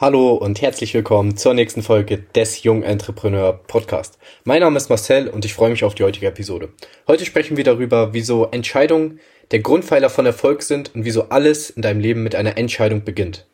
Hallo und herzlich willkommen zur nächsten Folge des Jung Entrepreneur Podcast. Mein Name ist Marcel und ich freue mich auf die heutige Episode. Heute sprechen wir darüber, wieso Entscheidungen der Grundpfeiler von Erfolg sind und wieso alles in deinem Leben mit einer Entscheidung beginnt.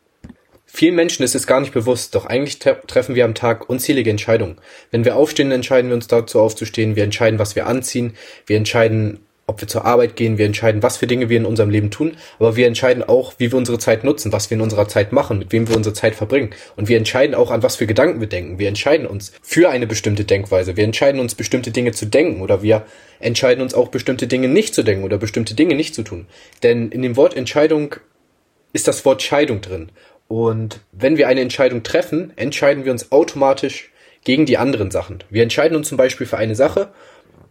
Vielen Menschen ist es gar nicht bewusst, doch eigentlich treffen wir am Tag unzählige Entscheidungen. Wenn wir aufstehen, entscheiden wir uns dazu aufzustehen, wir entscheiden, was wir anziehen, wir entscheiden, ob wir zur Arbeit gehen, wir entscheiden, was für Dinge wir in unserem Leben tun, aber wir entscheiden auch, wie wir unsere Zeit nutzen, was wir in unserer Zeit machen, mit wem wir unsere Zeit verbringen. Und wir entscheiden auch, an was für Gedanken wir denken. Wir entscheiden uns für eine bestimmte Denkweise. Wir entscheiden uns, bestimmte Dinge zu denken oder wir entscheiden uns auch, bestimmte Dinge nicht zu denken oder bestimmte Dinge nicht zu tun. Denn in dem Wort Entscheidung ist das Wort Scheidung drin. Und wenn wir eine Entscheidung treffen, entscheiden wir uns automatisch gegen die anderen Sachen. Wir entscheiden uns zum Beispiel für eine Sache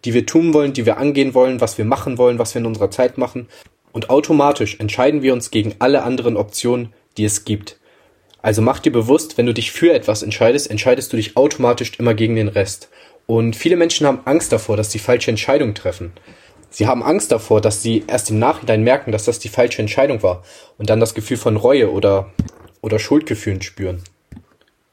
die wir tun wollen, die wir angehen wollen, was wir machen wollen, was wir in unserer Zeit machen. Und automatisch entscheiden wir uns gegen alle anderen Optionen, die es gibt. Also mach dir bewusst, wenn du dich für etwas entscheidest, entscheidest du dich automatisch immer gegen den Rest. Und viele Menschen haben Angst davor, dass sie falsche Entscheidungen treffen. Sie haben Angst davor, dass sie erst im Nachhinein merken, dass das die falsche Entscheidung war und dann das Gefühl von Reue oder, oder Schuldgefühlen spüren.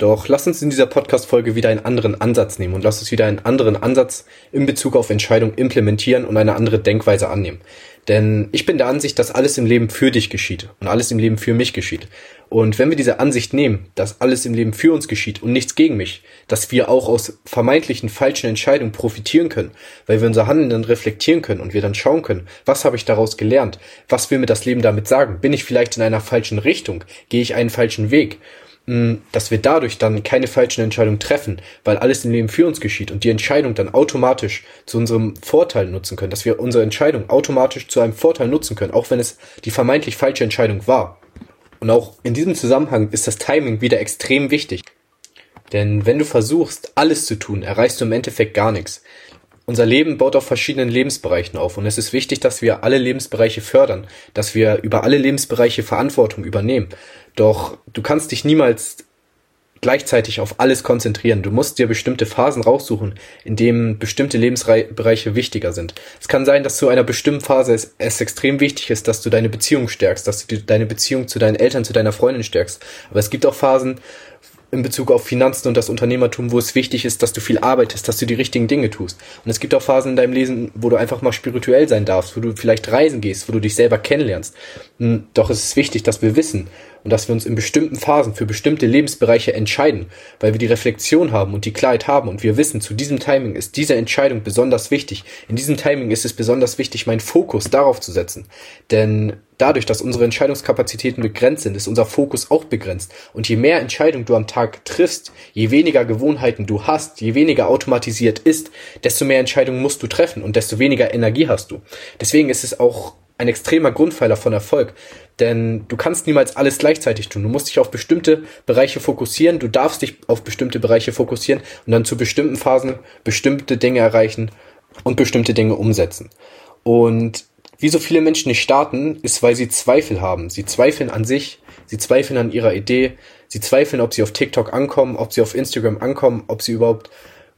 Doch lass uns in dieser Podcast-Folge wieder einen anderen Ansatz nehmen und lass uns wieder einen anderen Ansatz in Bezug auf Entscheidungen implementieren und eine andere Denkweise annehmen. Denn ich bin der Ansicht, dass alles im Leben für dich geschieht und alles im Leben für mich geschieht. Und wenn wir diese Ansicht nehmen, dass alles im Leben für uns geschieht und nichts gegen mich, dass wir auch aus vermeintlichen falschen Entscheidungen profitieren können, weil wir unser Handeln dann reflektieren können und wir dann schauen können, was habe ich daraus gelernt, was will mir das Leben damit sagen, bin ich vielleicht in einer falschen Richtung, gehe ich einen falschen Weg dass wir dadurch dann keine falschen Entscheidungen treffen, weil alles im Leben für uns geschieht und die Entscheidung dann automatisch zu unserem Vorteil nutzen können, dass wir unsere Entscheidung automatisch zu einem Vorteil nutzen können, auch wenn es die vermeintlich falsche Entscheidung war. Und auch in diesem Zusammenhang ist das Timing wieder extrem wichtig. Denn wenn du versuchst, alles zu tun, erreichst du im Endeffekt gar nichts. Unser Leben baut auf verschiedenen Lebensbereichen auf und es ist wichtig, dass wir alle Lebensbereiche fördern, dass wir über alle Lebensbereiche Verantwortung übernehmen. Doch du kannst dich niemals gleichzeitig auf alles konzentrieren. Du musst dir bestimmte Phasen raussuchen, in denen bestimmte Lebensbereiche wichtiger sind. Es kann sein, dass zu einer bestimmten Phase es, es, extrem wichtig ist, dass du deine Beziehung stärkst, dass du deine Beziehung zu deinen Eltern, zu deiner Freundin stärkst. Aber es gibt auch Phasen, in Bezug auf Finanzen und das Unternehmertum, wo es wichtig ist, dass du viel arbeitest, dass du die richtigen Dinge tust. Und es gibt auch Phasen in deinem Lesen, wo du einfach mal spirituell sein darfst, wo du vielleicht reisen gehst, wo du dich selber kennenlernst. Hm, doch es ist wichtig, dass wir wissen und dass wir uns in bestimmten Phasen für bestimmte Lebensbereiche entscheiden, weil wir die Reflexion haben und die Klarheit haben und wir wissen, zu diesem Timing ist diese Entscheidung besonders wichtig. In diesem Timing ist es besonders wichtig, meinen Fokus darauf zu setzen. Denn dadurch, dass unsere Entscheidungskapazitäten begrenzt sind, ist unser Fokus auch begrenzt. Und je mehr Entscheidungen du am Tag triffst, je weniger Gewohnheiten du hast, je weniger automatisiert ist, desto mehr Entscheidungen musst du treffen und desto weniger Energie hast du. Deswegen ist es auch ein extremer Grundpfeiler von Erfolg. Denn du kannst niemals alles gleichzeitig tun. Du musst dich auf bestimmte Bereiche fokussieren, du darfst dich auf bestimmte Bereiche fokussieren und dann zu bestimmten Phasen bestimmte Dinge erreichen und bestimmte Dinge umsetzen. Und wie so viele Menschen nicht starten, ist, weil sie Zweifel haben. Sie zweifeln an sich, sie zweifeln an ihrer Idee, sie zweifeln, ob sie auf TikTok ankommen, ob sie auf Instagram ankommen, ob sie überhaupt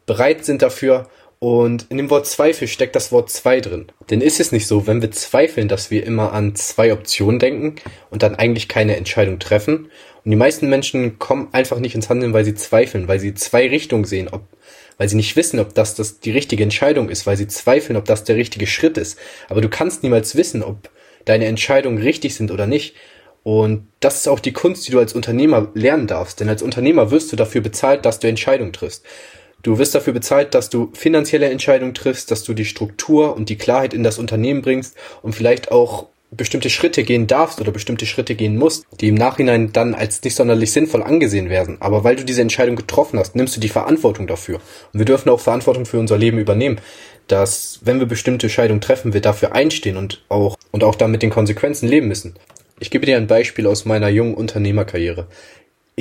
bereit sind dafür. Und in dem Wort Zweifel steckt das Wort zwei drin. Denn ist es nicht so, wenn wir zweifeln, dass wir immer an zwei Optionen denken und dann eigentlich keine Entscheidung treffen? Und die meisten Menschen kommen einfach nicht ins Handeln, weil sie zweifeln, weil sie zwei Richtungen sehen, ob weil sie nicht wissen, ob das, das die richtige Entscheidung ist, weil sie zweifeln, ob das der richtige Schritt ist. Aber du kannst niemals wissen, ob deine Entscheidungen richtig sind oder nicht. Und das ist auch die Kunst, die du als Unternehmer lernen darfst. Denn als Unternehmer wirst du dafür bezahlt, dass du Entscheidungen triffst. Du wirst dafür bezahlt, dass du finanzielle Entscheidungen triffst, dass du die Struktur und die Klarheit in das Unternehmen bringst und vielleicht auch bestimmte Schritte gehen darfst oder bestimmte Schritte gehen musst, die im Nachhinein dann als nicht sonderlich sinnvoll angesehen werden. Aber weil du diese Entscheidung getroffen hast, nimmst du die Verantwortung dafür. Und wir dürfen auch Verantwortung für unser Leben übernehmen, dass wenn wir bestimmte Entscheidungen treffen, wir dafür einstehen und auch, und auch dann mit den Konsequenzen leben müssen. Ich gebe dir ein Beispiel aus meiner jungen Unternehmerkarriere.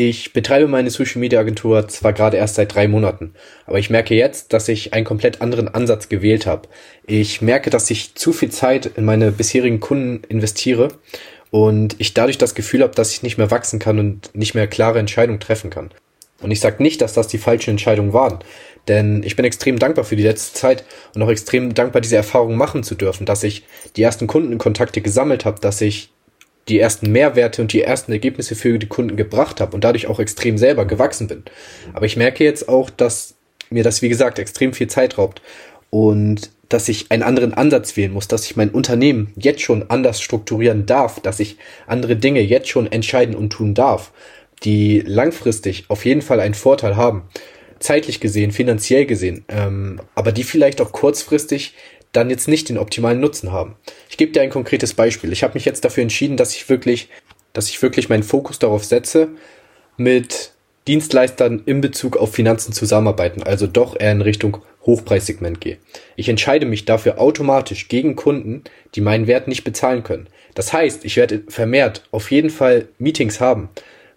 Ich betreibe meine Social Media Agentur zwar gerade erst seit drei Monaten, aber ich merke jetzt, dass ich einen komplett anderen Ansatz gewählt habe. Ich merke, dass ich zu viel Zeit in meine bisherigen Kunden investiere und ich dadurch das Gefühl habe, dass ich nicht mehr wachsen kann und nicht mehr klare Entscheidungen treffen kann. Und ich sage nicht, dass das die falschen Entscheidungen waren, denn ich bin extrem dankbar für die letzte Zeit und auch extrem dankbar, diese Erfahrung machen zu dürfen, dass ich die ersten Kundenkontakte gesammelt habe, dass ich die ersten Mehrwerte und die ersten Ergebnisse für die Kunden gebracht habe und dadurch auch extrem selber gewachsen bin. Aber ich merke jetzt auch, dass mir das, wie gesagt, extrem viel Zeit raubt und dass ich einen anderen Ansatz wählen muss, dass ich mein Unternehmen jetzt schon anders strukturieren darf, dass ich andere Dinge jetzt schon entscheiden und tun darf, die langfristig auf jeden Fall einen Vorteil haben, zeitlich gesehen, finanziell gesehen, ähm, aber die vielleicht auch kurzfristig dann jetzt nicht den optimalen Nutzen haben. Ich gebe dir ein konkretes Beispiel. Ich habe mich jetzt dafür entschieden, dass ich wirklich, dass ich wirklich meinen Fokus darauf setze, mit Dienstleistern in Bezug auf Finanzen zusammenarbeiten, also doch eher in Richtung Hochpreissegment gehe. Ich entscheide mich dafür automatisch gegen Kunden, die meinen Wert nicht bezahlen können. Das heißt, ich werde vermehrt auf jeden Fall Meetings haben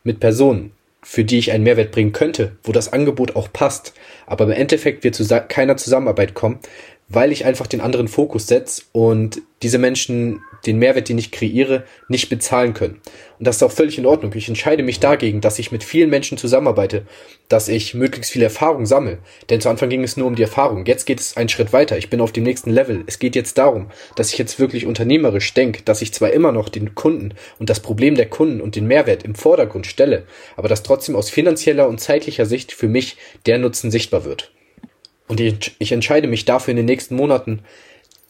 mit Personen, für die ich einen Mehrwert bringen könnte, wo das Angebot auch passt, aber im Endeffekt wird zu keiner Zusammenarbeit kommen, weil ich einfach den anderen Fokus setze und diese Menschen den Mehrwert, den ich kreiere, nicht bezahlen können. Und das ist auch völlig in Ordnung. Ich entscheide mich dagegen, dass ich mit vielen Menschen zusammenarbeite, dass ich möglichst viel Erfahrung sammle. Denn zu Anfang ging es nur um die Erfahrung. Jetzt geht es einen Schritt weiter. Ich bin auf dem nächsten Level. Es geht jetzt darum, dass ich jetzt wirklich unternehmerisch denke, dass ich zwar immer noch den Kunden und das Problem der Kunden und den Mehrwert im Vordergrund stelle, aber dass trotzdem aus finanzieller und zeitlicher Sicht für mich der Nutzen sichtbar wird. Und ich, ich entscheide mich dafür in den nächsten Monaten,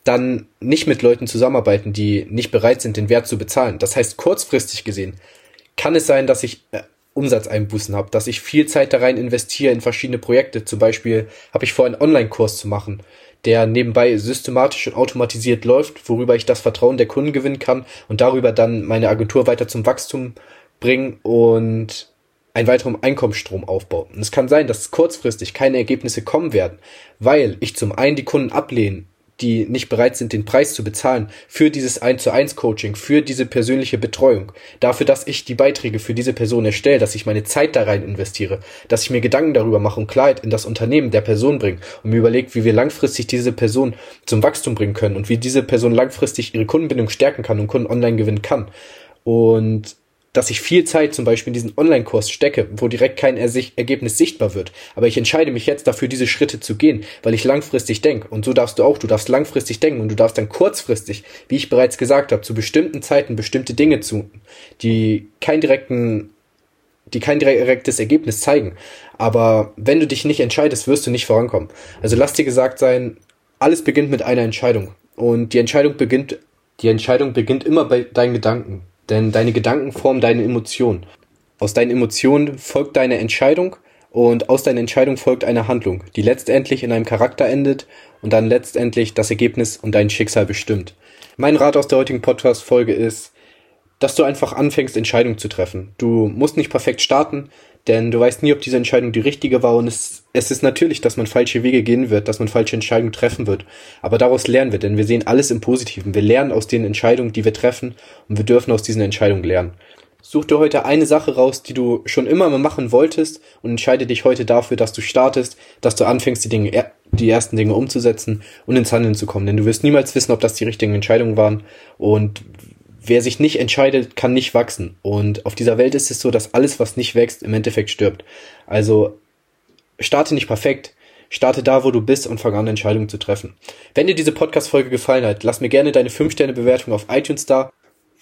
dann nicht mit Leuten zusammenarbeiten, die nicht bereit sind, den Wert zu bezahlen. Das heißt, kurzfristig gesehen kann es sein, dass ich äh, Umsatzeinbußen habe, dass ich viel Zeit da rein investiere in verschiedene Projekte. Zum Beispiel habe ich vor, einen Online-Kurs zu machen, der nebenbei systematisch und automatisiert läuft, worüber ich das Vertrauen der Kunden gewinnen kann und darüber dann meine Agentur weiter zum Wachstum bringen und einen weiteren Einkommensstrom aufbauen. Und es kann sein, dass kurzfristig keine Ergebnisse kommen werden, weil ich zum einen die Kunden ablehne, die nicht bereit sind, den Preis zu bezahlen für dieses 1 zu 1 Coaching, für diese persönliche Betreuung, dafür, dass ich die Beiträge für diese Person erstelle, dass ich meine Zeit da rein investiere, dass ich mir Gedanken darüber mache und Klarheit in das Unternehmen der Person bringe und mir überlege, wie wir langfristig diese Person zum Wachstum bringen können und wie diese Person langfristig ihre Kundenbindung stärken kann und Kunden online gewinnen kann. Und dass ich viel Zeit zum Beispiel in diesen Online-Kurs stecke, wo direkt kein Ergebnis sichtbar wird. Aber ich entscheide mich jetzt dafür, diese Schritte zu gehen, weil ich langfristig denke. Und so darfst du auch. Du darfst langfristig denken und du darfst dann kurzfristig, wie ich bereits gesagt habe, zu bestimmten Zeiten bestimmte Dinge tun, die keinen direkten die kein direktes Ergebnis zeigen. Aber wenn du dich nicht entscheidest, wirst du nicht vorankommen. Also lass dir gesagt sein, alles beginnt mit einer Entscheidung. Und die Entscheidung beginnt, die Entscheidung beginnt immer bei deinen Gedanken. Denn deine Gedanken formen deine Emotionen. Aus deinen Emotionen folgt deine Entscheidung und aus deiner Entscheidung folgt eine Handlung, die letztendlich in einem Charakter endet und dann letztendlich das Ergebnis und dein Schicksal bestimmt. Mein Rat aus der heutigen Podcast-Folge ist, dass du einfach anfängst, Entscheidungen zu treffen. Du musst nicht perfekt starten, denn du weißt nie, ob diese Entscheidung die richtige war und es, es ist natürlich, dass man falsche Wege gehen wird, dass man falsche Entscheidungen treffen wird. Aber daraus lernen wir, denn wir sehen alles im Positiven. Wir lernen aus den Entscheidungen, die wir treffen und wir dürfen aus diesen Entscheidungen lernen. Such dir heute eine Sache raus, die du schon immer mal machen wolltest und entscheide dich heute dafür, dass du startest, dass du anfängst, die Dinge, die ersten Dinge umzusetzen und ins Handeln zu kommen. Denn du wirst niemals wissen, ob das die richtigen Entscheidungen waren und wer sich nicht entscheidet, kann nicht wachsen. Und auf dieser Welt ist es so, dass alles, was nicht wächst, im Endeffekt stirbt. Also starte nicht perfekt, starte da, wo du bist und fang an, Entscheidungen zu treffen. Wenn dir diese Podcast-Folge gefallen hat, lass mir gerne deine 5-Sterne-Bewertung auf iTunes da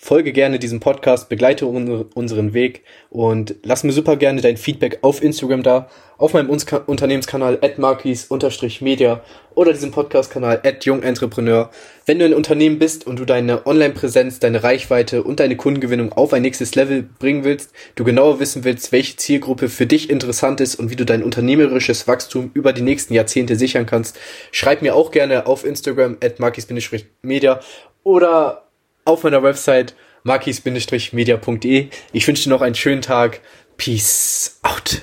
Folge gerne diesem Podcast, begleite unseren Weg und lass mir super gerne dein Feedback auf Instagram da, auf meinem Unternehmenskanal at markis-media oder diesem Podcast-Kanal jungentrepreneur. Wenn du ein Unternehmen bist und du deine Online-Präsenz, deine Reichweite und deine Kundengewinnung auf ein nächstes Level bringen willst, du genauer wissen willst, welche Zielgruppe für dich interessant ist und wie du dein unternehmerisches Wachstum über die nächsten Jahrzehnte sichern kannst, schreib mir auch gerne auf Instagram at markis-media oder auf meiner Website markis-media.de. Ich wünsche dir noch einen schönen Tag. Peace out.